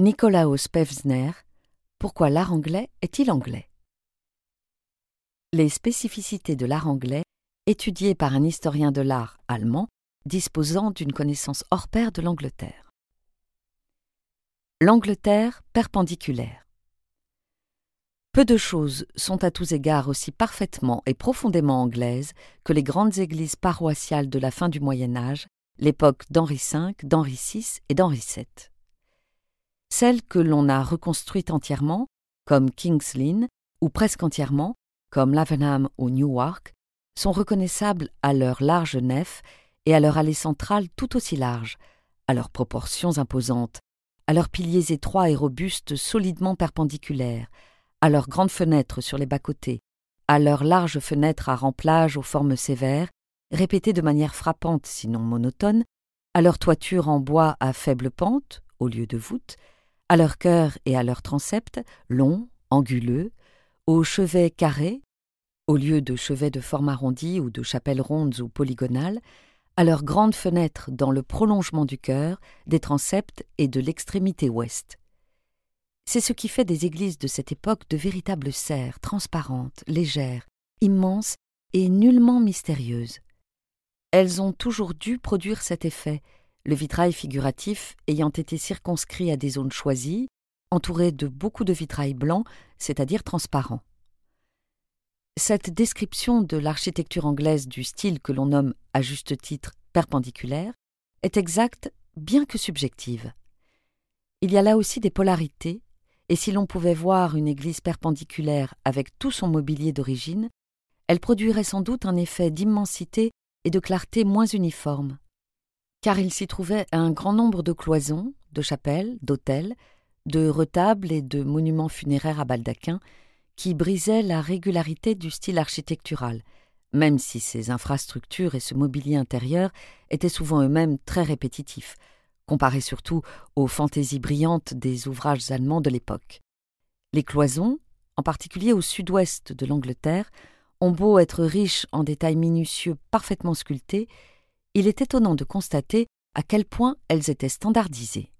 Nicolaus Pevsner Pourquoi l'art anglais est-il anglais? Les spécificités de l'art anglais, étudiées par un historien de l'art allemand disposant d'une connaissance hors pair de l'Angleterre. L'Angleterre perpendiculaire. Peu de choses sont à tous égards aussi parfaitement et profondément anglaises que les grandes églises paroissiales de la fin du Moyen Âge, l'époque d'Henri V, d'Henri VI et d'Henri VII. Celles que l'on a reconstruites entièrement, comme King's Lynn, ou presque entièrement, comme Lavenham ou Newark, sont reconnaissables à leur large nef et à leur allée centrale tout aussi large, à leurs proportions imposantes, à leurs piliers étroits et robustes solidement perpendiculaires, à leurs grandes fenêtres sur les bas-côtés, à leurs larges fenêtres à remplage aux formes sévères, répétées de manière frappante sinon monotone, à leurs toitures en bois à faible pente, au lieu de voûtes, à leur cœur et à leur transept, longs, anguleux, aux chevets carrés, au lieu de chevets de forme arrondie ou de chapelles rondes ou polygonales, à leurs grandes fenêtres dans le prolongement du chœur, des transepts et de l'extrémité ouest. C'est ce qui fait des églises de cette époque de véritables serres, transparentes, légères, immenses et nullement mystérieuses. Elles ont toujours dû produire cet effet, le vitrail figuratif ayant été circonscrit à des zones choisies, entouré de beaucoup de vitrail blanc, c'est-à-dire transparent. Cette description de l'architecture anglaise du style que l'on nomme à juste titre perpendiculaire est exacte bien que subjective. Il y a là aussi des polarités, et si l'on pouvait voir une église perpendiculaire avec tout son mobilier d'origine, elle produirait sans doute un effet d'immensité et de clarté moins uniforme car il s'y trouvait un grand nombre de cloisons, de chapelles, d'hôtels, de retables et de monuments funéraires à baldaquin qui brisaient la régularité du style architectural, même si ces infrastructures et ce mobilier intérieur étaient souvent eux-mêmes très répétitifs, comparés surtout aux fantaisies brillantes des ouvrages allemands de l'époque. Les cloisons, en particulier au sud-ouest de l'Angleterre, ont beau être riches en détails minutieux parfaitement sculptés, il est étonnant de constater à quel point elles étaient standardisées.